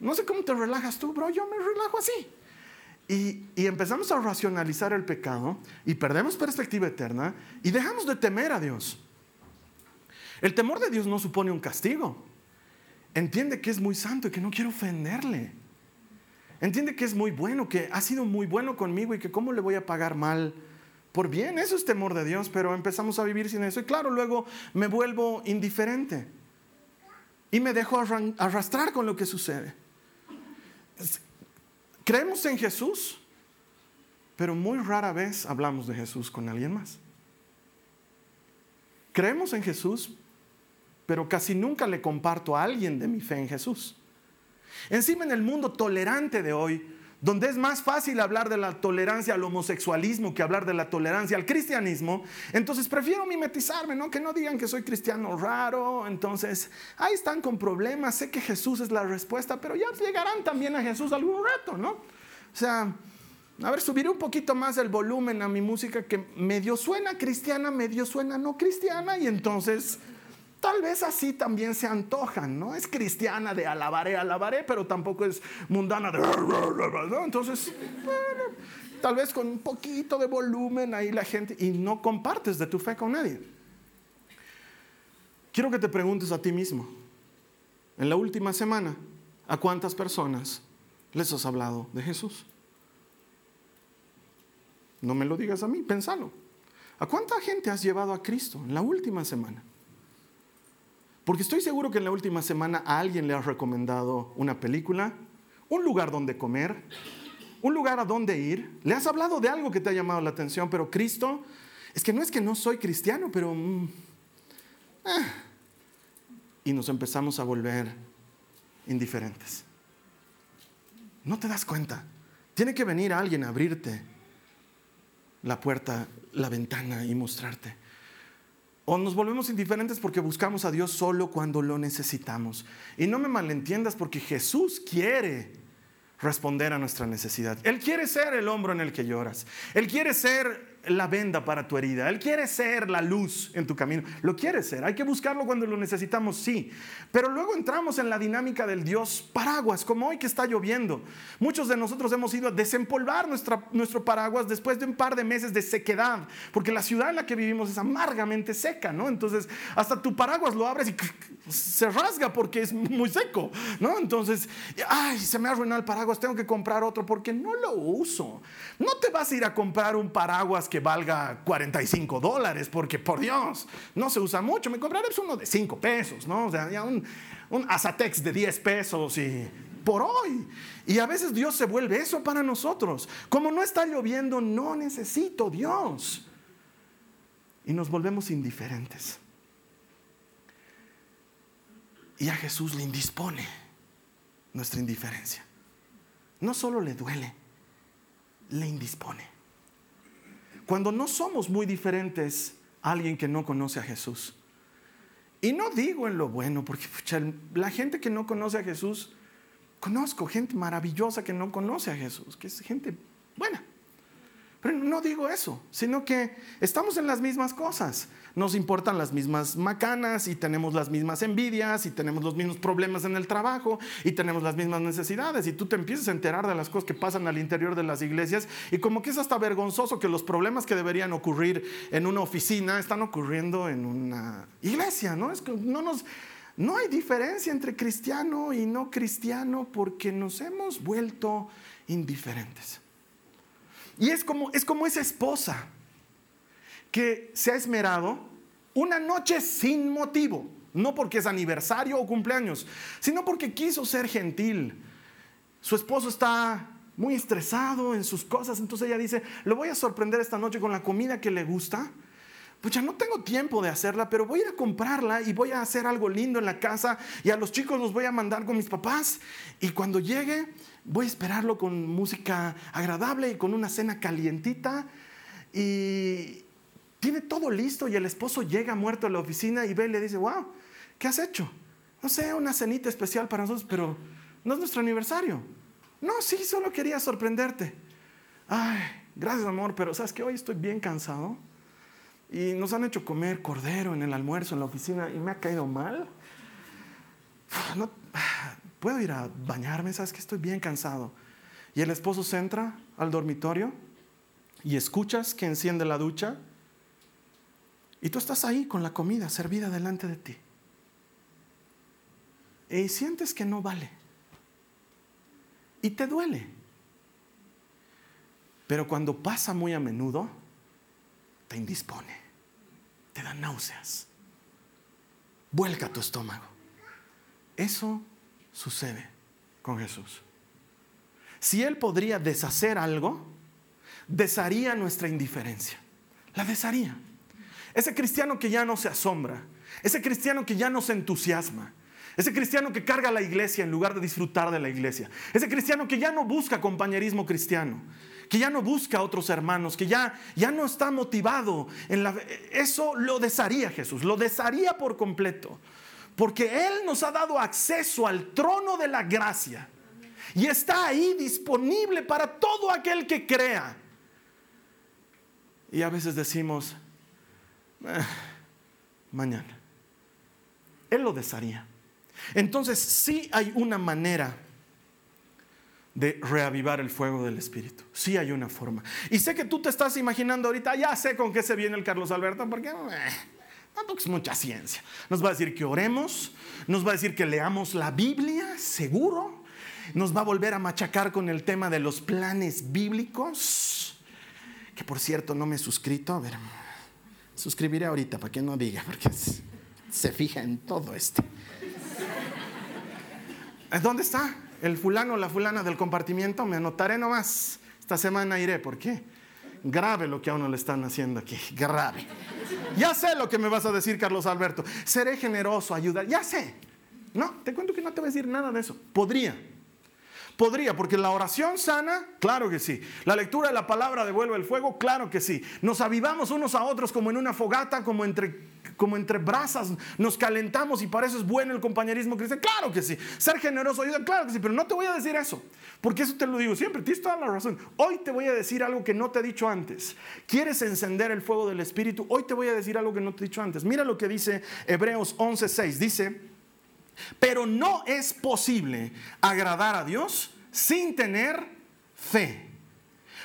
No sé cómo te relajas tú, bro, yo me relajo así. Y, empezamos a racionalizar el pecado y perdemos perspectiva eterna y dejamos de temer a Dios. El temor de Dios no supone un castigo. Entiende que es muy santo y que no quiero ofenderle. Entiende que es muy bueno, que ha sido muy bueno conmigo y que cómo le voy a pagar mal por bien. Eso es temor de Dios, pero empezamos a vivir sin eso. Y claro, luego me vuelvo indiferente y me dejo arrastrar con lo que sucede. Creemos en Jesús, pero muy rara vez hablamos de Jesús con alguien más. Creemos en Jesús, pero casi nunca le comparto a alguien de mi fe en Jesús. Encima en el mundo tolerante de hoy, donde es más fácil hablar de la tolerancia al homosexualismo que hablar de la tolerancia al cristianismo, entonces prefiero mimetizarme, ¿no? Que no digan que soy cristiano raro, entonces ahí están con problemas, sé que Jesús es la respuesta, pero ya llegarán también a Jesús algún reto, ¿no? O sea, a ver, subiré un poquito más el volumen a mi música que medio suena cristiana, medio suena no cristiana, y entonces Tal vez así también se antojan, ¿no? Es cristiana de alabaré, alabaré, pero tampoco es mundana de... Entonces, tal vez con un poquito de volumen ahí la gente y no compartes de tu fe con nadie. Quiero que te preguntes a ti mismo, en la última semana, ¿a cuántas personas les has hablado de Jesús? No me lo digas a mí, pensalo. ¿A cuánta gente has llevado a Cristo en la última semana? Porque estoy seguro que en la última semana a alguien le has recomendado una película, un lugar donde comer, un lugar a donde ir. Le has hablado de algo que te ha llamado la atención, pero Cristo, es que no es que no soy cristiano, pero... Mm, ah. y nos empezamos a volver indiferentes. No te das cuenta. Tiene que venir alguien a abrirte la puerta, la ventana y mostrarte. O nos volvemos indiferentes porque buscamos a Dios solo cuando lo necesitamos. Y no me malentiendas porque Jesús quiere responder a nuestra necesidad. Él quiere ser el hombro en el que lloras. Él quiere ser la venda para tu herida. Él quiere ser la luz en tu camino. Lo quiere ser. Hay que buscarlo cuando lo necesitamos, sí. Pero luego entramos en la dinámica del Dios paraguas, como hoy que está lloviendo. Muchos de nosotros hemos ido a desempolvar nuestra, nuestro paraguas después de un par de meses de sequedad, porque la ciudad en la que vivimos es amargamente seca, ¿no? Entonces, hasta tu paraguas lo abres y *laughs* se rasga porque es muy seco, ¿no? Entonces, ay, se me ha arruinado el paraguas, tengo que comprar otro porque no lo uso. No te vas a ir a comprar un paraguas que que valga 45 dólares, porque por Dios, no se usa mucho. Me compraré pues, uno de 5 pesos, ¿no? O sea, ya un, un Azatex de 10 pesos y por hoy. Y a veces Dios se vuelve eso para nosotros. Como no está lloviendo, no necesito Dios. Y nos volvemos indiferentes. Y a Jesús le indispone nuestra indiferencia. No solo le duele, le indispone cuando no somos muy diferentes a alguien que no conoce a Jesús. Y no digo en lo bueno, porque la gente que no conoce a Jesús, conozco gente maravillosa que no conoce a Jesús, que es gente buena. No digo eso, sino que estamos en las mismas cosas. Nos importan las mismas macanas y tenemos las mismas envidias y tenemos los mismos problemas en el trabajo y tenemos las mismas necesidades. Y tú te empiezas a enterar de las cosas que pasan al interior de las iglesias y como que es hasta vergonzoso que los problemas que deberían ocurrir en una oficina están ocurriendo en una iglesia, ¿no? No hay diferencia entre cristiano y no cristiano porque nos hemos vuelto indiferentes. Y es como, es como esa esposa que se ha esmerado una noche sin motivo, no porque es aniversario o cumpleaños, sino porque quiso ser gentil. Su esposo está muy estresado en sus cosas, entonces ella dice, lo voy a sorprender esta noche con la comida que le gusta. Pues ya no tengo tiempo de hacerla, pero voy a a comprarla y voy a hacer algo lindo en la casa y a los chicos los voy a mandar con mis papás. Y cuando llegue, voy a esperarlo con música agradable y con una cena calientita. Y tiene todo listo y el esposo llega muerto a la oficina y ve y le dice, wow, ¿qué has hecho? No sé, una cenita especial para nosotros, pero no es nuestro aniversario. No, sí, solo quería sorprenderte. Ay, gracias amor, pero sabes que hoy estoy bien cansado y nos han hecho comer cordero en el almuerzo en la oficina y me ha caído mal. No, puedo ir a bañarme, sabes que estoy bien cansado. Y el esposo se entra al dormitorio y escuchas que enciende la ducha y tú estás ahí con la comida servida delante de ti. Y sientes que no vale. Y te duele. Pero cuando pasa muy a menudo, te indispone, te da náuseas, vuelca tu estómago. Eso sucede con Jesús. Si Él podría deshacer algo, desharía nuestra indiferencia. La desharía. Ese cristiano que ya no se asombra, ese cristiano que ya no se entusiasma, ese cristiano que carga la iglesia en lugar de disfrutar de la iglesia, ese cristiano que ya no busca compañerismo cristiano, que ya no busca a otros hermanos, que ya, ya no está motivado en la... Eso lo desharía Jesús, lo desharía por completo. Porque Él nos ha dado acceso al trono de la gracia. Y está ahí disponible para todo aquel que crea. Y a veces decimos, eh, mañana. Él lo desharía. Entonces sí hay una manera de reavivar el fuego del Espíritu. Sí hay una forma. Y sé que tú te estás imaginando ahorita, ya sé con qué se viene el Carlos Alberto, porque... Eh, Tampoco es mucha ciencia. Nos va a decir que oremos, nos va a decir que leamos la Biblia, seguro. Nos va a volver a machacar con el tema de los planes bíblicos. Que por cierto no me he suscrito. A ver, suscribiré ahorita para que no diga, porque se fija en todo esto. ¿Dónde está? El fulano o la fulana del compartimiento. Me anotaré nomás. Esta semana iré. ¿Por qué? Grave lo que a uno le están haciendo aquí. Grave. Ya sé lo que me vas a decir, Carlos Alberto. Seré generoso, ayudar. Ya sé. No, te cuento que no te voy a decir nada de eso. Podría. Podría, porque la oración sana, claro que sí. La lectura de la palabra devuelve el fuego, claro que sí. Nos avivamos unos a otros como en una fogata, como entre como entre brasas, nos calentamos y para eso es bueno el compañerismo cristiano. Claro que sí. Ser generoso ayuda, claro que sí, pero no te voy a decir eso, porque eso te lo digo siempre, tienes toda la razón. Hoy te voy a decir algo que no te he dicho antes. ¿Quieres encender el fuego del Espíritu? Hoy te voy a decir algo que no te he dicho antes. Mira lo que dice Hebreos 11:6. Dice, pero no es posible agradar a Dios sin tener fe.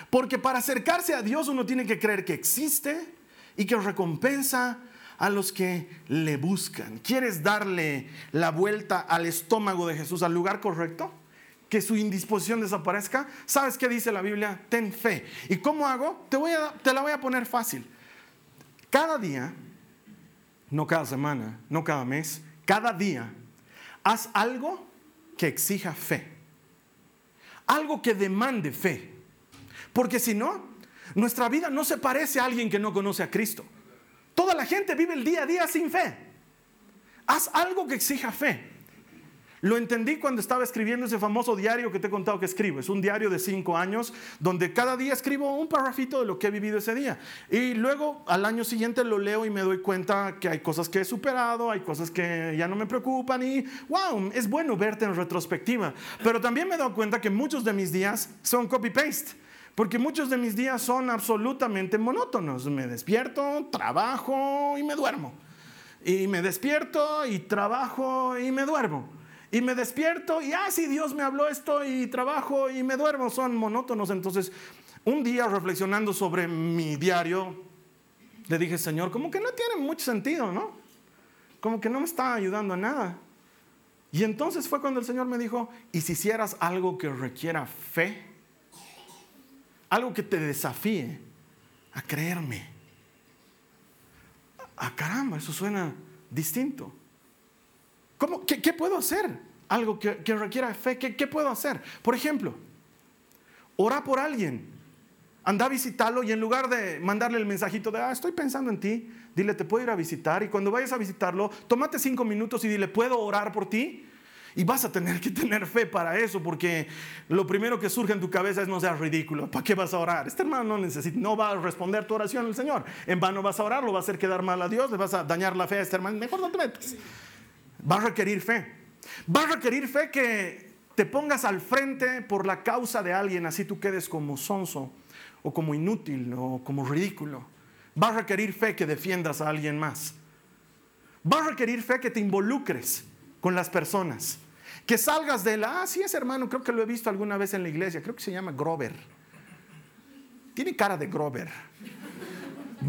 Porque para acercarse a Dios uno tiene que creer que existe y que recompensa a los que le buscan. ¿Quieres darle la vuelta al estómago de Jesús, al lugar correcto? Que su indisposición desaparezca. ¿Sabes qué dice la Biblia? Ten fe. ¿Y cómo hago? Te, voy a, te la voy a poner fácil. Cada día, no cada semana, no cada mes, cada día, haz algo que exija fe. Algo que demande fe. Porque si no, nuestra vida no se parece a alguien que no conoce a Cristo. Toda la gente vive el día a día sin fe. Haz algo que exija fe. Lo entendí cuando estaba escribiendo ese famoso diario que te he contado que escribo. Es un diario de cinco años donde cada día escribo un parrafito de lo que he vivido ese día. Y luego al año siguiente lo leo y me doy cuenta que hay cosas que he superado, hay cosas que ya no me preocupan y wow, es bueno verte en retrospectiva. Pero también me he dado cuenta que muchos de mis días son copy-paste. Porque muchos de mis días son absolutamente monótonos. Me despierto, trabajo y me duermo. Y me despierto y trabajo y me duermo. Y me despierto y, ah, sí, Dios me habló esto y trabajo y me duermo. Son monótonos. Entonces, un día reflexionando sobre mi diario, le dije, Señor, como que no tiene mucho sentido, ¿no? Como que no me está ayudando a nada. Y entonces fue cuando el Señor me dijo, ¿y si hicieras algo que requiera fe? Algo que te desafíe a creerme. Ah, caramba, eso suena distinto. ¿Cómo, qué, puedo hacer? Algo que, requiera fe, ¿qué, ¿qué, puedo hacer? Por ejemplo, ora por alguien. Anda a visitarlo y en lugar de mandarle el mensajito de, ah, estoy pensando en ti, dile, te puedo ir a visitar. Y cuando vayas a visitarlo, tómate cinco minutos y dile, ¿puedo orar por ti? Y vas a tener que tener fe para eso, porque lo primero que surge en tu cabeza es no seas ridículo. ¿Para qué vas a orar? Este hermano no necesita, no va a responder tu oración al Señor. En vano vas a orar, lo va a hacer quedar mal a Dios, le vas a dañar la fe a este hermano. Mejor no te metas. Va a requerir fe. Va a requerir fe que te pongas al frente por la causa de alguien, así tú quedes como sonso, o como inútil, o como ridículo. Va a requerir fe que defiendas a alguien más. Va a requerir fe que te involucres con las personas. Que salgas de la, ah, sí es hermano, creo que lo he visto alguna vez en la iglesia, creo que se llama Grover. Tiene cara de Grover.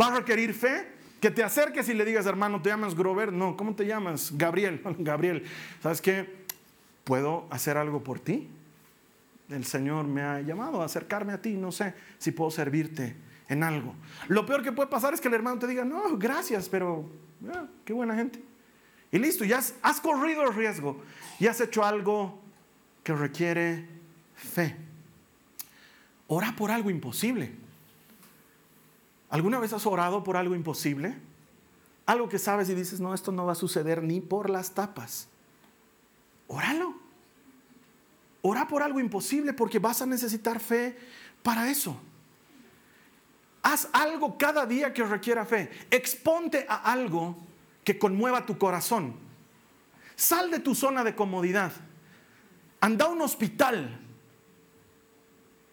Va a requerir fe que te acerques y le digas, hermano, ¿te llamas Grover? No, ¿cómo te llamas? Gabriel. *laughs* Gabriel, ¿sabes qué? ¿Puedo hacer algo por ti? El Señor me ha llamado a acercarme a ti, no sé si puedo servirte en algo. Lo peor que puede pasar es que el hermano te diga, no, gracias, pero ah, qué buena gente. Y listo, ya has, corrido el riesgo y has hecho algo que requiere fe. Ora por algo imposible. ¿Alguna vez has orado por algo imposible? Algo que sabes y dices, no, esto no va a suceder ni por las tapas. Óralo. Ora por algo imposible porque vas a necesitar fe para eso. Haz algo cada día que requiera fe. Exponte a algo que conmueva tu corazón. Sal de tu zona de comodidad. Anda a un hospital.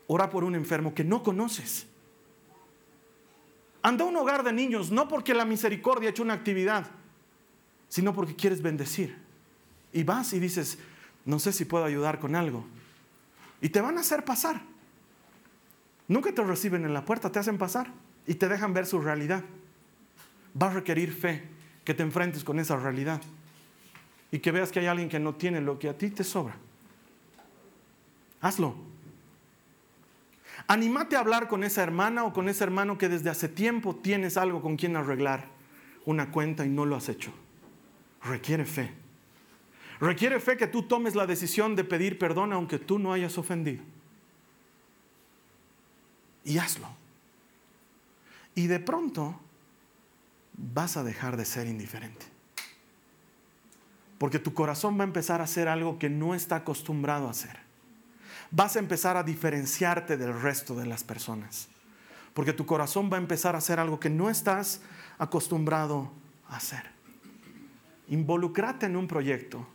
Ora por un enfermo que no conoces. Anda a un hogar de niños, no porque la misericordia ha hecho una actividad, sino porque quieres bendecir. Y vas y dices, no sé si puedo ayudar con algo. Y te van a hacer pasar. Nunca te reciben en la puerta, te hacen pasar y te dejan ver su realidad. Va a requerir fe que te enfrentes con esa realidad y que veas que hay alguien que no tiene lo que a ti te sobra. Hazlo. Anímate a hablar con esa hermana o con ese hermano que desde hace tiempo tienes algo con quien arreglar una cuenta y no lo has hecho. Requiere fe. Requiere fe que tú tomes la decisión de pedir perdón aunque tú no hayas ofendido. Y hazlo. Y de pronto vas a dejar de ser indiferente. Porque tu corazón va a empezar a hacer algo que no está acostumbrado a hacer. vas a empezar a diferenciarte del resto de las personas. Porque tu corazón va a empezar a hacer algo que no estás acostumbrado a hacer. Involucrate en un proyecto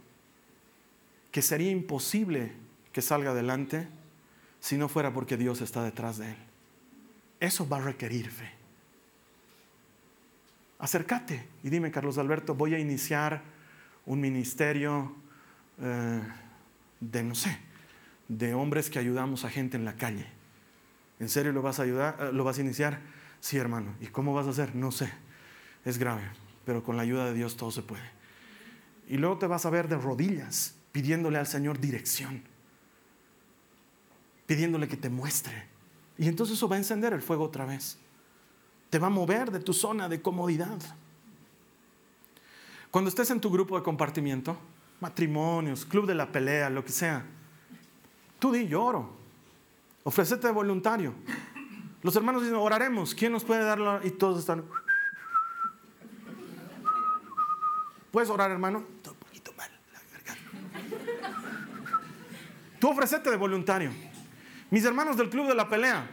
que sería imposible que salga adelante si no fuera porque Dios está detrás de él. Eso va a requerir fe. Acércate y dime, Carlos Alberto, voy a iniciar un ministerio eh, de, no sé, de hombres que ayudamos a gente en la calle. ¿En serio lo vas a ayudar? Eh, ¿Lo vas a iniciar? Sí, hermano. ¿Y cómo vas a hacer? No sé. Es grave, pero con la ayuda de Dios todo se puede. Y luego te vas a ver de rodillas pidiéndole al Señor dirección, pidiéndole que te muestre. Y entonces eso va a encender el fuego otra vez. Te va a mover de tu zona de comodidad. Cuando estés en tu grupo de compartimiento, matrimonios, club de la pelea, lo que sea, tú di, yo oro. Ofrecete de voluntario. Los hermanos dicen, oraremos. ¿Quién nos puede dar Y todos están. ¿Puedes orar, hermano? un poquito mal. Tú ofrecete de voluntario. Mis hermanos del club de la pelea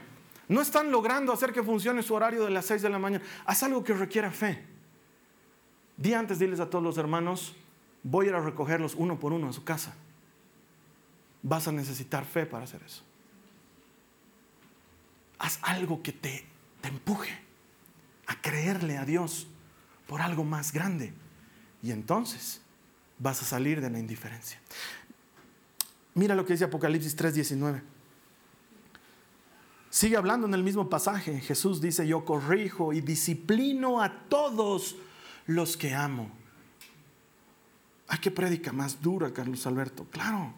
no están logrando hacer que funcione su horario de las 6 de la mañana. Haz algo que requiera fe. Día antes diles a todos los hermanos, voy a ir a recogerlos uno por uno a su casa. Vas a necesitar fe para hacer eso. Haz algo que te, te empuje a creerle a Dios por algo más grande. Y entonces vas a salir de la indiferencia. Mira lo que dice Apocalipsis 3:19. Sigue hablando en el mismo pasaje. Jesús dice, yo corrijo y disciplino a todos los que amo. Ay, qué prédica más dura, Carlos Alberto. Claro,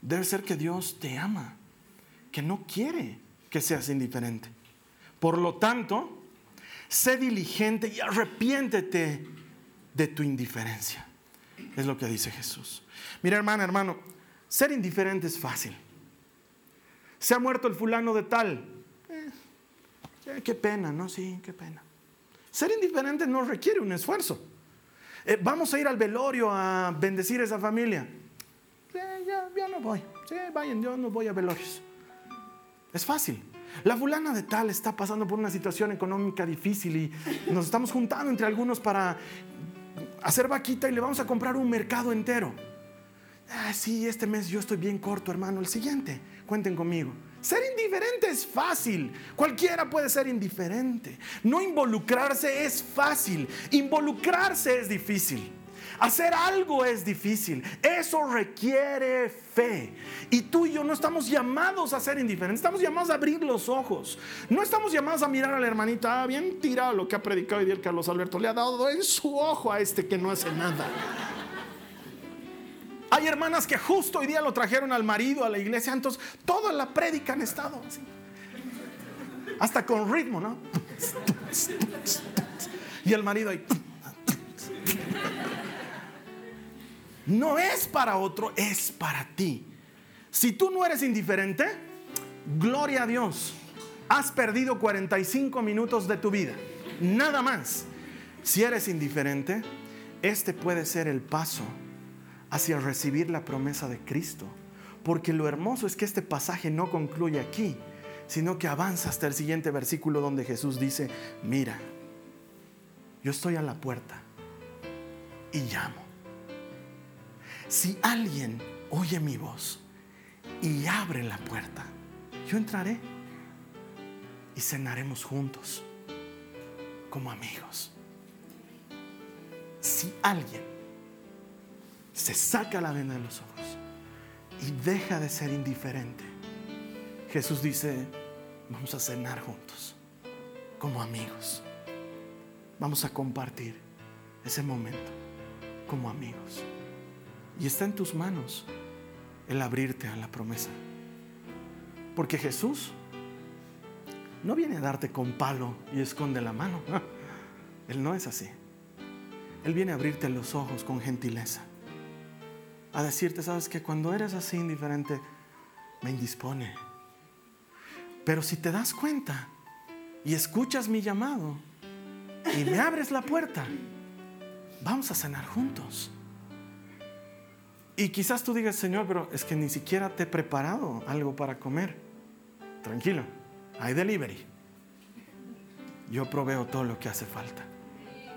debe ser que Dios te ama, que no quiere que seas indiferente. Por lo tanto, sé diligente y arrepiéntete de tu indiferencia. Es lo que dice Jesús. Mira, hermana, hermano, ser indiferente es fácil. Se ha muerto el fulano de tal. Eh, qué pena, ¿no? Sí, qué pena. Ser indiferente no requiere un esfuerzo. Eh, vamos a ir al velorio a bendecir a esa familia. ya, no voy. Sí, vayan, yo no voy a velorios. Es fácil. La fulana de tal está pasando por una situación económica difícil y nos estamos juntando entre algunos para hacer vaquita y le vamos a comprar un mercado entero. Ah, sí, este mes yo estoy bien corto, hermano. El siguiente, cuenten conmigo. Ser indiferente es fácil. Cualquiera puede ser indiferente. No involucrarse es fácil. Involucrarse es difícil. Hacer algo es difícil. Eso requiere fe. Y tú y yo no estamos llamados a ser indiferentes. Estamos llamados a abrir los ojos. No estamos llamados a mirar a la hermanita. Ah, bien tirado lo que ha predicado hoy día Carlos Alberto. Le ha dado en su ojo a este que no hace nada. Hay hermanas que justo hoy día lo trajeron al marido a la iglesia, entonces toda la prédica han estado así. Hasta con ritmo, ¿no? Y el marido ahí. No es para otro, es para ti. Si tú no eres indiferente, gloria a Dios. Has perdido 45 minutos de tu vida. Nada más. Si eres indiferente, este puede ser el paso hacia recibir la promesa de Cristo. Porque lo hermoso es que este pasaje no concluye aquí, sino que avanza hasta el siguiente versículo donde Jesús dice, mira, yo estoy a la puerta y llamo. Si alguien oye mi voz y abre la puerta, yo entraré y cenaremos juntos como amigos. Si alguien se saca la venda de los ojos y deja de ser indiferente. Jesús dice, vamos a cenar juntos, como amigos. Vamos a compartir ese momento como amigos. Y está en tus manos el abrirte a la promesa. Porque Jesús no viene a darte con palo y esconde la mano. *laughs* Él no es así. Él viene a abrirte los ojos con gentileza a decirte, sabes que cuando eres así indiferente, me indispone. Pero si te das cuenta y escuchas mi llamado y me abres la puerta, vamos a cenar juntos. Y quizás tú digas, Señor, pero es que ni siquiera te he preparado algo para comer. Tranquilo, hay delivery. Yo proveo todo lo que hace falta.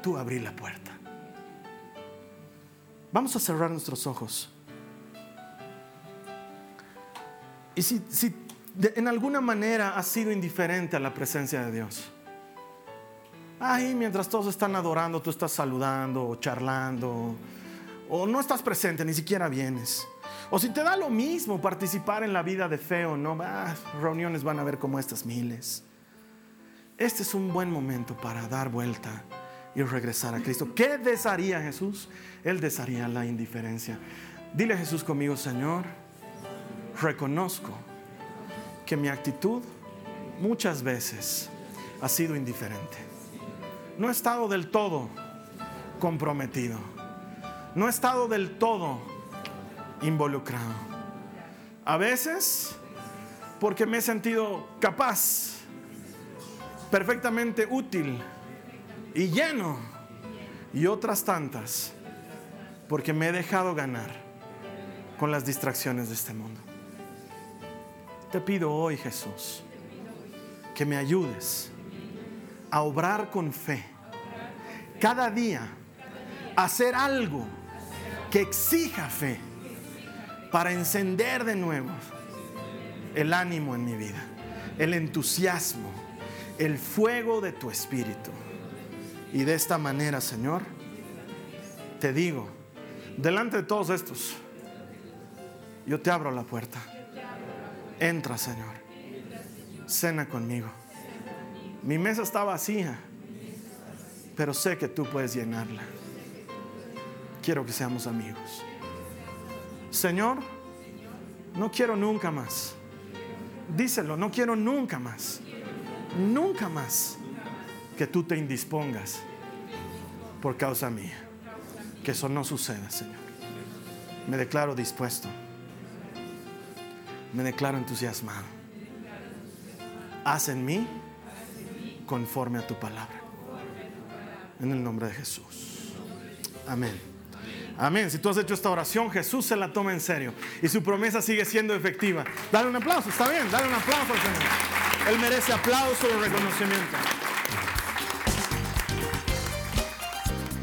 Tú abrí la puerta. Vamos a cerrar nuestros ojos. Y si, si en alguna manera has sido indiferente a la presencia de Dios, ahí mientras todos están adorando, tú estás saludando o charlando, o no estás presente, ni siquiera vienes. O si te da lo mismo participar en la vida de fe o no, ah, reuniones van a ver como estas miles. Este es un buen momento para dar vuelta y regresar a Cristo. ¿Qué desearía Jesús? Él desearía la indiferencia. Dile a Jesús conmigo, Señor, reconozco que mi actitud muchas veces ha sido indiferente. No he estado del todo comprometido. No he estado del todo involucrado. A veces porque me he sentido capaz, perfectamente útil y lleno. Y otras tantas porque me he dejado ganar con las distracciones de este mundo. Te pido hoy, Jesús, que me ayudes a obrar con fe. Cada día, hacer algo que exija fe para encender de nuevo el ánimo en mi vida, el entusiasmo, el fuego de tu espíritu. Y de esta manera, Señor, te digo, delante de todos estos, yo te abro la puerta. Entra, Señor. Cena conmigo. Mi mesa está vacía, pero sé que tú puedes llenarla. Quiero que seamos amigos. Señor, no quiero nunca más. Díselo, no quiero nunca más. Nunca más que tú te indispongas por causa mía. Que eso no suceda, Señor. Me declaro dispuesto me declaro entusiasmado. Haz en mí conforme a tu palabra. En el nombre de Jesús. Amén. Amén. Si tú has hecho esta oración, Jesús se la toma en serio y su promesa sigue siendo efectiva. Dale un aplauso, está bien, dale un aplauso al Señor. Él merece aplauso y reconocimiento.